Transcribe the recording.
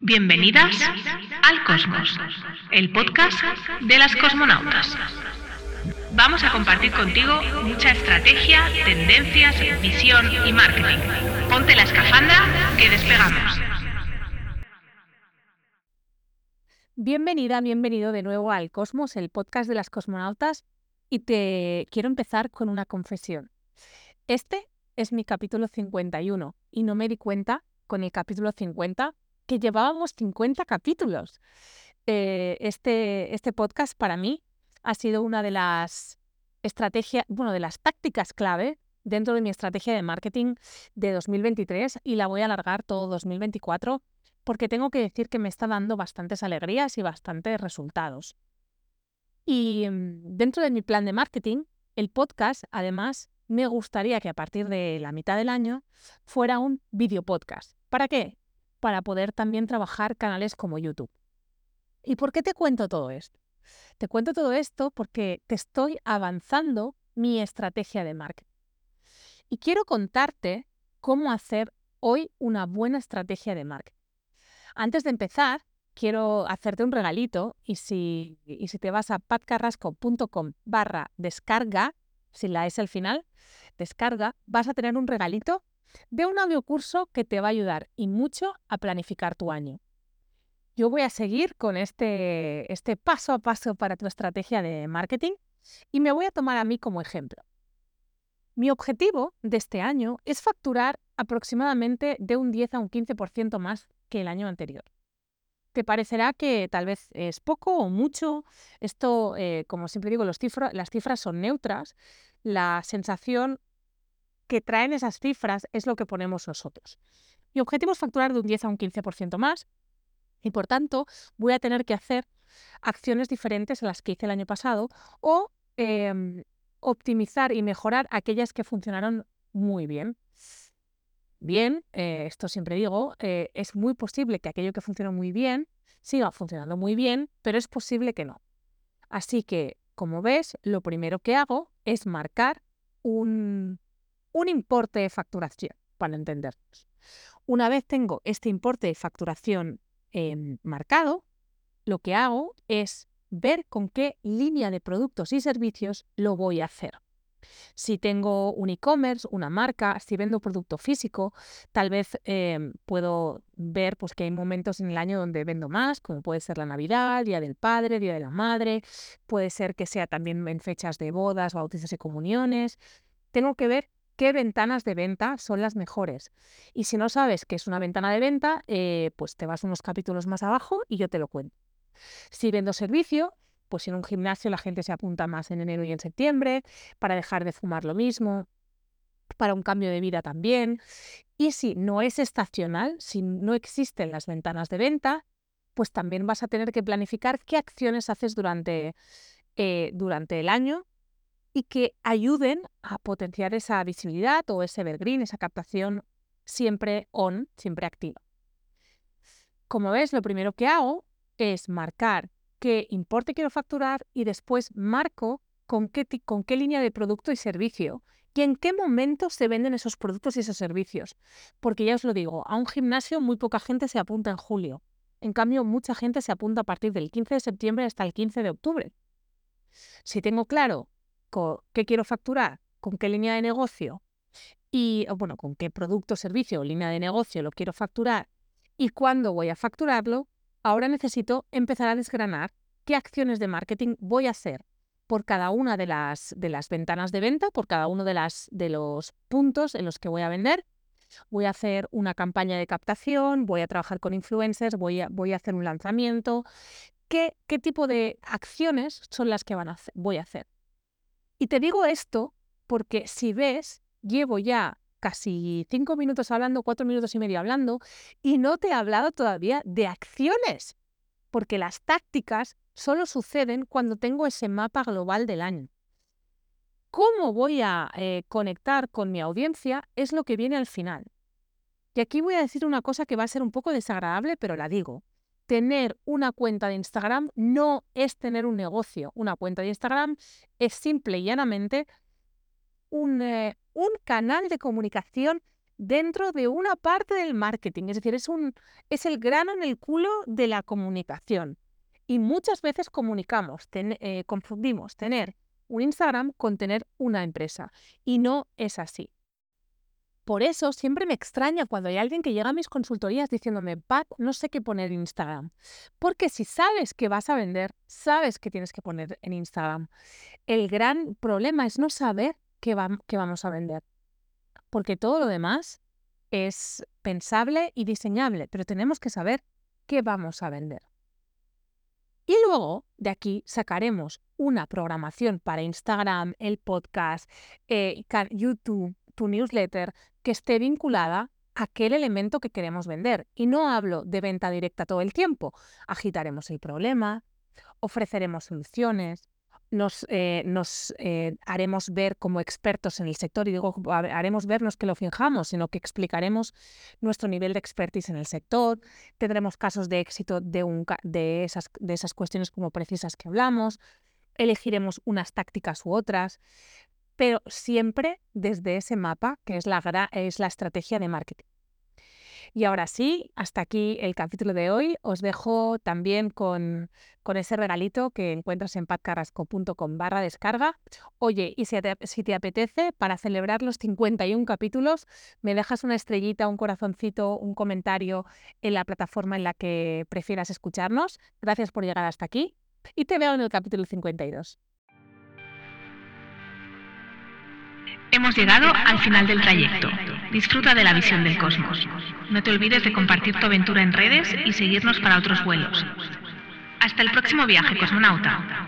Bienvenidas al Cosmos, el podcast de las cosmonautas. Vamos a compartir contigo mucha estrategia, tendencias, visión y marketing. Ponte la escafandra que despegamos. Bienvenida, bienvenido de nuevo al Cosmos, el podcast de las cosmonautas. Y te quiero empezar con una confesión. Este es mi capítulo 51 y no me di cuenta con el capítulo 50 que llevábamos 50 capítulos. Eh, este, este podcast para mí ha sido una de las estrategias, bueno, de las tácticas clave dentro de mi estrategia de marketing de 2023 y la voy a alargar todo 2024 porque tengo que decir que me está dando bastantes alegrías y bastantes resultados. Y mm, dentro de mi plan de marketing, el podcast, además, me gustaría que a partir de la mitad del año fuera un video podcast. ¿Para qué? Para poder también trabajar canales como YouTube. ¿Y por qué te cuento todo esto? Te cuento todo esto porque te estoy avanzando mi estrategia de marketing. Y quiero contarte cómo hacer hoy una buena estrategia de marketing. Antes de empezar, quiero hacerte un regalito y si, y si te vas a patcarrasco.com barra descarga, sin la S al final, descarga, vas a tener un regalito de un audiocurso que te va a ayudar y mucho a planificar tu año. Yo voy a seguir con este, este paso a paso para tu estrategia de marketing y me voy a tomar a mí como ejemplo. Mi objetivo de este año es facturar aproximadamente de un 10 a un 15% más que el año anterior. Te parecerá que tal vez es poco o mucho. Esto, eh, como siempre digo, las cifras son neutras. La sensación que traen esas cifras es lo que ponemos nosotros. Mi objetivo es facturar de un 10 a un 15% más y por tanto voy a tener que hacer acciones diferentes a las que hice el año pasado o em, optimizar y mejorar aquellas que funcionaron muy bien. Bien, eh, esto siempre digo, eh, es muy posible que aquello que funcionó muy bien siga funcionando muy bien, pero es posible que no. Así que, como ves, lo primero que hago es marcar un, un importe de facturación, para entendernos. Una vez tengo este importe de facturación em, marcado, lo que hago es ver con qué línea de productos y servicios lo voy a hacer. Si tengo un e-commerce, una marca, si vendo producto físico, tal vez em, puedo ver pues, que hay momentos en el año donde vendo más, como puede ser la Navidad, Día del Padre, Día de la Madre, puede ser que sea también en fechas de bodas, bautizos y comuniones. Tengo que ver qué ventanas de venta son las mejores. Y si no sabes qué es una ventana de venta, eh, pues te vas unos capítulos más abajo y yo te lo cuento. Si vendo servicio, pues en un gimnasio la gente se apunta más en enero y en septiembre, para dejar de fumar lo mismo, para un cambio de vida también. Y si no es estacional, si no existen las ventanas de venta, pues también vas a tener que planificar qué acciones haces durante, eh, durante el año y que ayuden a potenciar esa visibilidad o ese evergreen, esa captación siempre on, siempre activa. Como ves, lo primero que hago es marcar qué importe quiero facturar y después marco con qué, con qué línea de producto y servicio y en qué momento se venden esos productos y esos servicios. Porque ya os lo digo, a un gimnasio muy poca gente se apunta en julio. En cambio, mucha gente se apunta a partir del 15 de septiembre hasta el 15 de octubre. Si tengo claro qué quiero facturar, con qué línea de negocio y, bueno, con qué producto, servicio o línea de negocio lo quiero facturar y cuándo voy a facturarlo, ahora necesito empezar a desgranar qué acciones de marketing voy a hacer por cada una de las, de las ventanas de venta, por cada uno de, las, de los puntos en los que voy a vender. Voy a hacer una campaña de captación, voy a trabajar con influencers, voy a, voy a hacer un lanzamiento. ¿Qué, ¿Qué tipo de acciones son las que van a voy a hacer? Y te digo esto porque si ves, llevo ya casi cinco minutos hablando, cuatro minutos y medio hablando, y no te he hablado todavía de acciones, porque las tácticas solo suceden cuando tengo ese mapa global del año. ¿Cómo voy a eh, conectar con mi audiencia? Es lo que viene al final. Y aquí voy a decir una cosa que va a ser un poco desagradable, pero la digo tener una cuenta de Instagram no es tener un negocio. Una cuenta de Instagram es simple y llanamente un, eh, un canal de comunicación dentro de una parte del marketing, es decir, es, un, es el grano en el culo de la comunicación. Y muchas veces comunicamos, eh, confundimos tener un Instagram con tener una empresa. Y no es así. Por eso siempre me extraña cuando hay alguien que llega a mis consultorías diciéndome, Pat, no sé qué poner en Instagram. Porque si sabes que vas a vender, sabes que tienes que poner en Instagram. El gran problema es no saber qué, vamos a vender. Porque todo lo demás es pensable y diseñable, pero tenemos que saber qué vamos a vender. Y luego de aquí sacaremos una programación para Instagram, el podcast, eh, YouTube, tu newsletter, que esté vinculada a aquel elemento que queremos vender. Y no hablo de venta directa todo el tiempo. Agitaremos el problema, ofreceremos soluciones, nos, eh, nos eh, haremos ver como expertos en el sector, y digo, haremos vernos que lo fijamos, sino que explicaremos nuestro nivel de expertise en el sector, tendremos casos de éxito de, un, de, esas, de esas cuestiones como precisas que hablamos, elegiremos unas tácticas u otras, pero siempre desde ese mapa que es la, es la estrategia de marketing. Y ahora sí, hasta aquí el capítulo de hoy. Os dejo también con, con ese regalito que encuentras en patcarrasco.com barra descarga. Oye, y si te, si te apetece, para celebrar los 51 capítulos, me dejas una estrellita, un corazoncito, un comentario en la plataforma en la que prefieras escucharnos. Gracias por llegar hasta aquí y te veo en el capítulo 52. Hemos llegado al final del trayecto. Disfruta de la visión del cosmos. No te olvides de compartir tu aventura en redes y seguirnos para otros vuelos. Hasta el próximo viaje, cosmonauta.